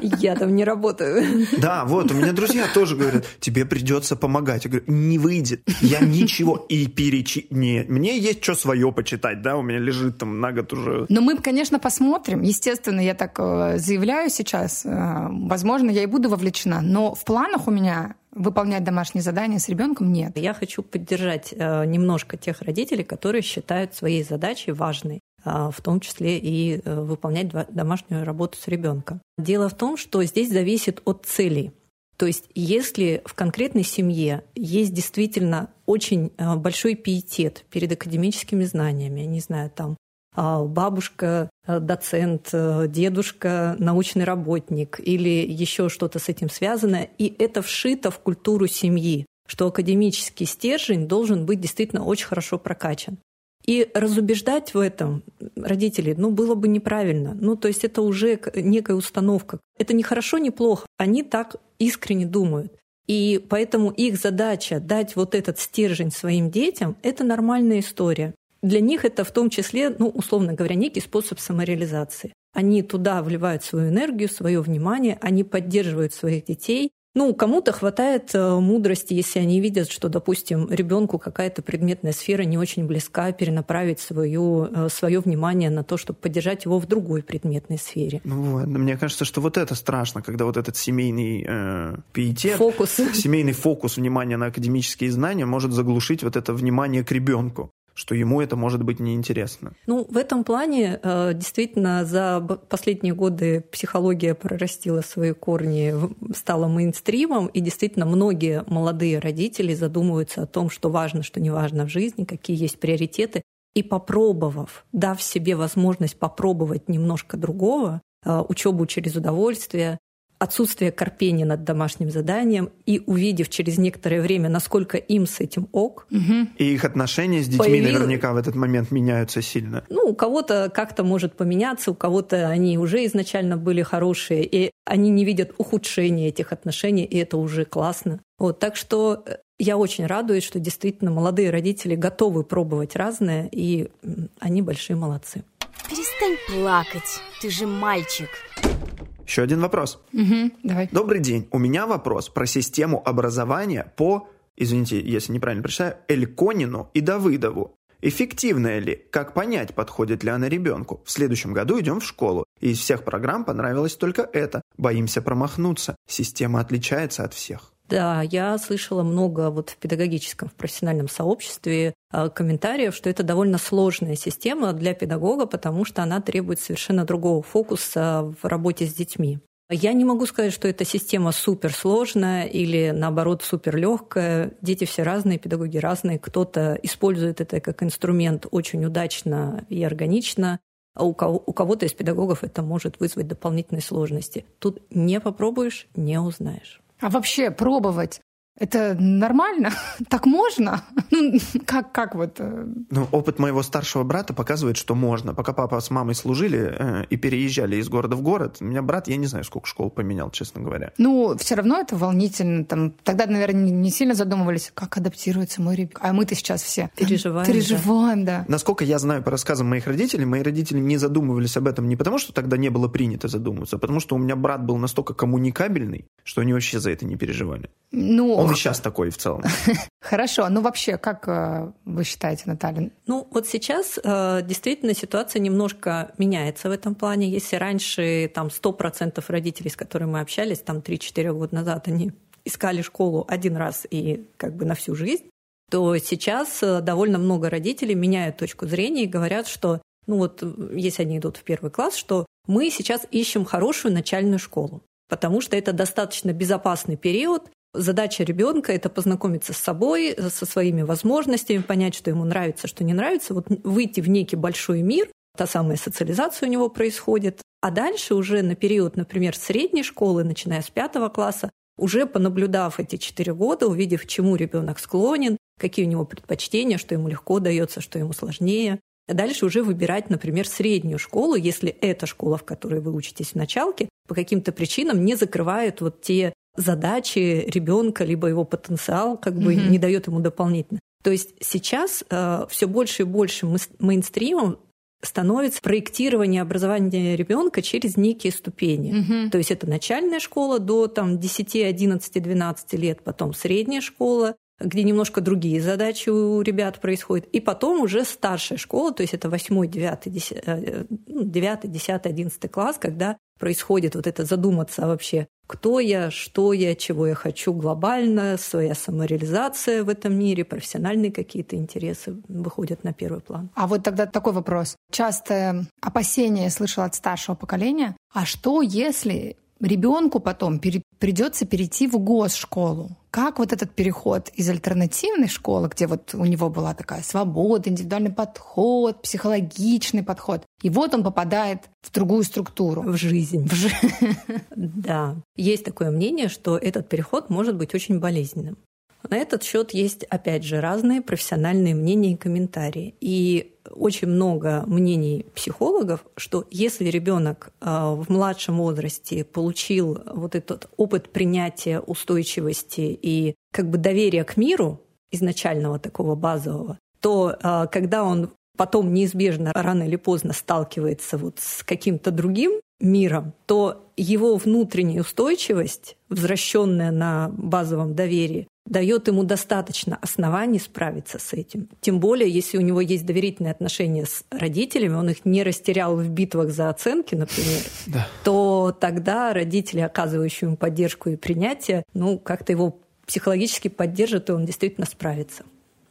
Я там не работаю. Да, вот, у меня друзья тоже говорят, тебе придется помогать. Я говорю, не выйдет, я ничего и перечи... Не, мне есть что свое почитать, да, у меня лежит там на год уже. Но мы, конечно, посмотрим. Естественно, я так э, заявляю сейчас. Э, возможно, я и буду вовлечена. Но в планах у меня выполнять домашние задания с ребенком нет. Я хочу поддержать э, немножко тех родителей, которые считают своей задачей важной. А, в том числе и э, выполнять домашнюю работу с ребенком. Дело в том, что здесь зависит от целей. То есть если в конкретной семье есть действительно очень э, большой пиетет перед академическими знаниями, не знаю, там бабушка, э, доцент, дедушка, научный работник или еще что-то с этим связано, и это вшито в культуру семьи, что академический стержень должен быть действительно очень хорошо прокачан. И разубеждать в этом родителей, ну, было бы неправильно. Ну, то есть это уже некая установка. Это не хорошо, не плохо. Они так искренне думают. И поэтому их задача дать вот этот стержень своим детям — это нормальная история. Для них это в том числе, ну, условно говоря, некий способ самореализации. Они туда вливают свою энергию, свое внимание, они поддерживают своих детей, ну, кому-то хватает э, мудрости, если они видят, что, допустим, ребенку какая-то предметная сфера не очень близка, перенаправить свое, э, свое внимание на то, чтобы поддержать его в другой предметной сфере. Ну вот, мне кажется, что вот это страшно, когда вот этот семейный э, пиетет, фокус. семейный фокус внимания на академические знания может заглушить вот это внимание к ребенку что ему это может быть неинтересно. Ну, в этом плане э, действительно за последние годы психология прорастила свои корни, стала мейнстримом, и действительно многие молодые родители задумываются о том, что важно, что не важно в жизни, какие есть приоритеты. И попробовав, дав себе возможность попробовать немножко другого, э, учебу через удовольствие, отсутствие корпения над домашним заданием и увидев через некоторое время, насколько им с этим ок. Угу. И их отношения с детьми появил... наверняка в этот момент меняются сильно. Ну, у кого-то как-то может поменяться, у кого-то они уже изначально были хорошие, и они не видят ухудшения этих отношений, и это уже классно. Вот, так что э, я очень радуюсь, что действительно молодые родители готовы пробовать разное, и они большие молодцы. Перестань плакать, ты же мальчик. Еще один вопрос. Угу, давай. Добрый день. У меня вопрос про систему образования по, извините, если неправильно прочитаю, Эльконину и Давыдову. Эффективная ли? Как понять, подходит ли она ребенку? В следующем году идем в школу. И из всех программ понравилось только это. Боимся промахнуться. Система отличается от всех. Да, я слышала много вот в педагогическом, в профессиональном сообществе э, комментариев, что это довольно сложная система для педагога, потому что она требует совершенно другого фокуса в работе с детьми. Я не могу сказать, что эта система суперсложная или, наоборот, суперлегкая. Дети все разные, педагоги разные. Кто-то использует это как инструмент очень удачно и органично, а у, кого, у кого-то из педагогов это может вызвать дополнительные сложности. Тут не попробуешь, не узнаешь. А вообще пробовать Это нормально? Так можно? Ну, как, как вот? э, Ну, опыт моего старшего брата показывает, что можно. Пока папа с мамой служили э, и переезжали из города в город, у меня брат, я не знаю, сколько школ поменял, честно говоря. Ну, все равно это волнительно. Там, тогда, наверное, не, сильно задумывались, как адаптируется мой ребенок. А мы-то сейчас все Переживаем, Переживаем, да. Насколько я знаю по рассказам моих родителей, мои родители не задумывались об этом не потому, что тогда не было принято задумываться, а потому что у меня брат был настолько коммуникабельный, что они вообще за это не переживали. Ну, Он и сейчас такой в целом. хорошо. Ну, вообще, как э, вы считаете, Наталья? Ну, вот сейчас э, действительно ситуация немножко меняется в этом плане. Если раньше там 100% родителей, с которыми мы общались, там 3-4 года назад, они искали школу один раз и как бы на всю жизнь, то сейчас э, довольно много родителей меняют точку зрения и говорят, что, ну вот, если они идут в первый класс, что мы сейчас ищем хорошую начальную школу, потому что это достаточно безопасный период, Задача ребенка это познакомиться с собой, со своими возможностями, понять, что ему нравится, что не нравится, вот выйти в некий большой мир, та самая социализация у него происходит. А дальше уже на период, например, средней школы, начиная с пятого класса, уже понаблюдав эти четыре года, увидев, к чему ребенок склонен, какие у него предпочтения, что ему легко дается, что ему сложнее. Дальше уже выбирать, например, среднюю школу, если эта школа, в которой вы учитесь в началке, по каким-то причинам не закрывает вот те задачи ребенка, либо его потенциал как бы Мгм. не дает ему дополнительно. То есть сейчас все больше и больше мейнстримом становится проектирование образования ребенка через некие ступени. Мгм. То есть это начальная школа до там, 10, 11, 12 лет, потом средняя школа, где немножко другие задачи у ребят происходят, и потом уже старшая школа, то есть это 8, 9, 10, э, ну, 9 10, 11 класс, когда происходит вот это задуматься вообще, кто я, что я, чего я хочу глобально, своя самореализация в этом мире, профессиональные какие-то интересы выходят на первый план. А вот тогда такой вопрос. Частое опасение я слышала от старшего поколения. А что, если ребенку потом пере- придется перейти в госшколу? Как вот этот переход из альтернативной школы, где вот у него была такая свобода, индивидуальный подход, психологичный подход, и вот он попадает в другую структуру. В жизнь. В жи- Да, есть такое мнение, что этот переход может быть очень болезненным. На этот счет есть, опять же, разные профессиональные мнения и комментарии. И очень много мнений психологов, что если ребенок э, в младшем возрасте получил вот этот опыт принятия устойчивости и как бы доверия к миру, изначального такого базового, то э, когда он потом неизбежно рано или поздно сталкивается вот с каким-то другим миром, то его внутренняя устойчивость, возвращенная на базовом доверии, дает ему достаточно оснований справиться с этим. Тем более, если у него есть доверительные отношения с родителями, он их не растерял в битвах за оценки, например, Да. то тогда родители, оказывающие ему поддержку и принятие, ну, как-то его психологически поддержат, и он действительно справится.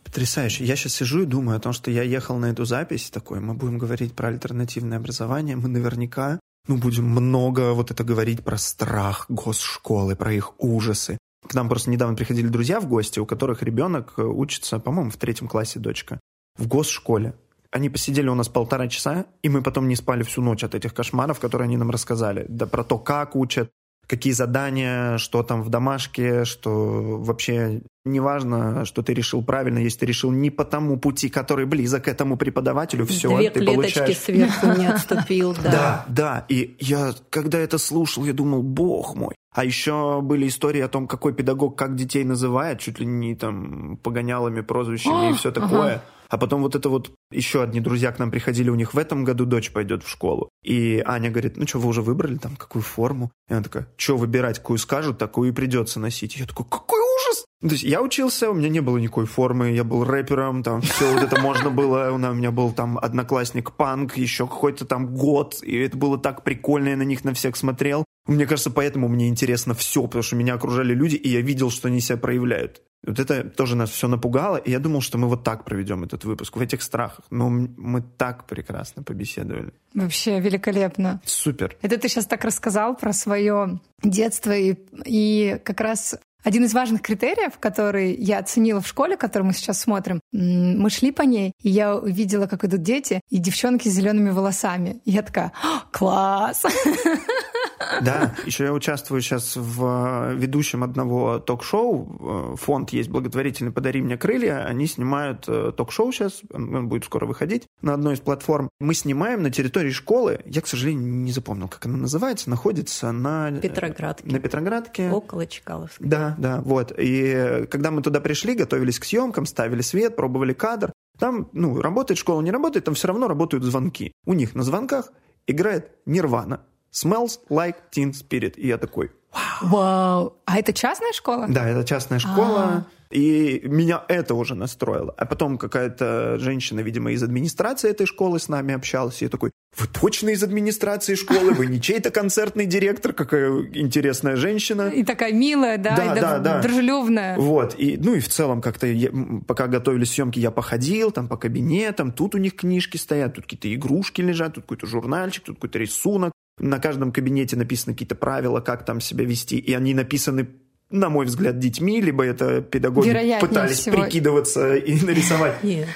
Потрясающе. Я сейчас сижу и думаю о том, что я ехал на эту запись такой, мы будем говорить про альтернативное образование, мы наверняка ну, будем много вот это говорить про страх госшколы, про их ужасы. К нам просто недавно приходили друзья в гости, у которых ребенок э, учится, по-моему, в третьем классе дочка, в госшколе. Они посидели у нас полтора часа, и мы потом не спали всю ночь от этих кошмаров, которые они нам рассказали. Да про то, как учат, какие задания, что там в домашке, что вообще неважно, что ты решил правильно, если ты решил не по тому пути, который близок к этому преподавателю, все, Две ты получаешь... сверху не отступил, да. Да, да. И я, когда это слушал, я думал, бог мой. А еще были истории о том, какой педагог как детей называет, чуть ли не там погонялами, прозвищами и все такое. А потом вот это вот еще одни друзья к нам приходили, у них в этом году дочь пойдет в школу. И Аня говорит, ну что, вы уже выбрали там какую форму? И она такая, что выбирать, какую скажут, такую и придется носить. Я такой, какой ужас! Ну, То есть я учился, у меня не было никакой формы, я был рэпером, там все вот это можно было, у меня был там одноклассник панк, еще какой-то там год, и это было так прикольно, я на них на всех смотрел. Мне кажется, поэтому мне интересно все, потому что меня окружали люди, и я видел, что они себя проявляют. Вот это тоже нас все напугало, и я думал, что мы вот так проведем этот выпуск, в этих страхах. Но мы так прекрасно побеседовали. Вообще великолепно. Супер. Это ты сейчас так рассказал про свое детство и, и как раз один из важных критериев, который я оценила в школе, который мы сейчас смотрим, мы шли по ней, и я увидела, как идут дети и девчонки с зелеными волосами. И я такая, «А, класс! Да, еще я участвую сейчас в ведущем одного ток-шоу. Фонд есть благотворительный «Подари мне крылья». Они снимают ток-шоу сейчас, он будет скоро выходить на одной из платформ. Мы снимаем на территории школы. Я, к сожалению, не запомнил, как она называется. Находится на... Петроградке. На Петроградке. Около Чкаловска. Да, да, вот. И когда мы туда пришли, готовились к съемкам, ставили свет, пробовали кадр, там, ну, работает школа, не работает, там все равно работают звонки. У них на звонках играет Нирвана. Smells like Teen Spirit. И я такой, вау. Вау. А это частная школа? Да, это частная школа. А-а-а. И меня это уже настроило. А потом какая-то женщина, видимо, из администрации этой школы с нами общалась. И я такой, вы точно из администрации школы? Вы не чей-то концертный директор? Какая интересная женщина. И такая милая, да, да, и да, да. дружелюбная. Вот. И, ну и в целом как-то, я, пока готовились съемки, я походил там по кабинетам. Тут у них книжки стоят, тут какие-то игрушки лежат, тут какой-то журнальчик, тут какой-то рисунок. На каждом кабинете написаны какие-то правила, как там себя вести. И они написаны на мой взгляд, детьми, либо это педагоги Вероятнее пытались всего. прикидываться и нарисовать. Нет.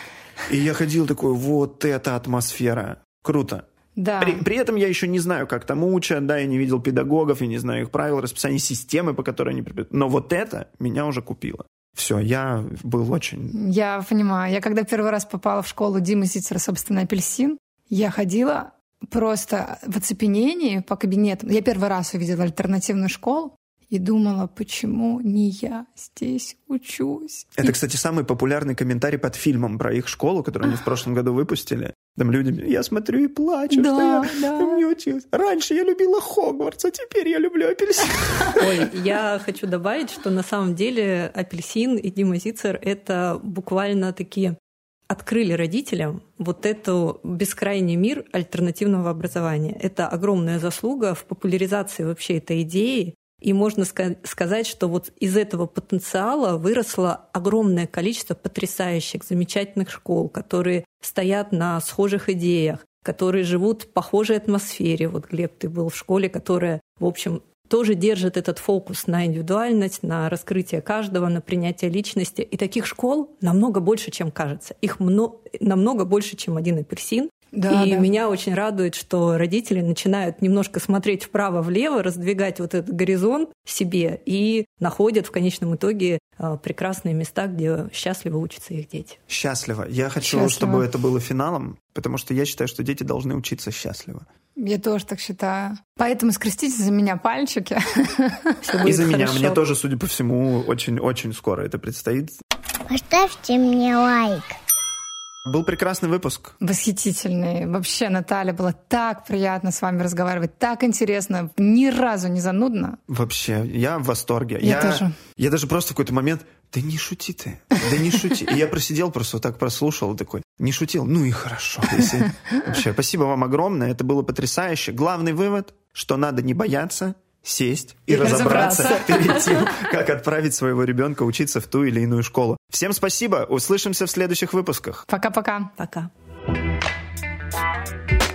И я ходил такой, вот это атмосфера. Круто. Да. При, при этом я еще не знаю, как там учат, да, я не видел педагогов, я не знаю их правил, расписания системы, по которой они преподают. Но вот это меня уже купило. Все, я был очень... Я понимаю. Я когда первый раз попала в школу Димы Зицера, собственно, апельсин, я ходила просто в оцепенении по кабинетам. Я первый раз увидела альтернативную школу и думала, почему не я здесь учусь. Это, и... кстати, самый популярный комментарий под фильмом про их школу, которую они в прошлом году выпустили. Там люди, я смотрю и плачу, да, что я да. не училась. Раньше я любила Хогвартс, а теперь я люблю апельсин. Ой, я хочу добавить, что на самом деле апельсин и Дима Зицер — это буквально такие открыли родителям вот эту бескрайний мир альтернативного образования. Это огромная заслуга в популяризации вообще этой идеи, и можно сказать, что вот из этого потенциала выросло огромное количество потрясающих, замечательных школ, которые стоят на схожих идеях, которые живут в похожей атмосфере. Вот, Глеб, ты был в школе, которая, в общем, тоже держит этот фокус на индивидуальность, на раскрытие каждого, на принятие личности. И таких школ намного больше, чем кажется. Их много, намного больше, чем один апельсин. Да, и да. меня очень радует, что родители начинают немножко смотреть вправо-влево, раздвигать вот этот горизонт себе и находят в конечном итоге а, прекрасные места, где счастливо учатся их дети. Счастливо. Я хочу, счастливо. чтобы это было финалом, потому что я считаю, что дети должны учиться счастливо. Я тоже так считаю. Поэтому скрестите за меня пальчики. И за меня. Мне тоже, судя по всему, очень-очень скоро это предстоит. Поставьте мне лайк. Был прекрасный выпуск. Восхитительный. Вообще, Наталья, было так приятно с вами разговаривать, так интересно, ни разу не занудно. Вообще, я в восторге. Я, я тоже. Я даже просто в какой-то момент, да не шути ты, да не шути. И я просидел просто вот так прослушал такой, не шутил, ну и хорошо. Если... Вообще, спасибо вам огромное, это было потрясающе. Главный вывод, что надо не бояться, сесть и, и разобраться, разобраться перед тем, как отправить своего ребенка учиться в ту или иную школу. Всем спасибо, услышимся в следующих выпусках. Пока-пока. Пока. -пока. Пока.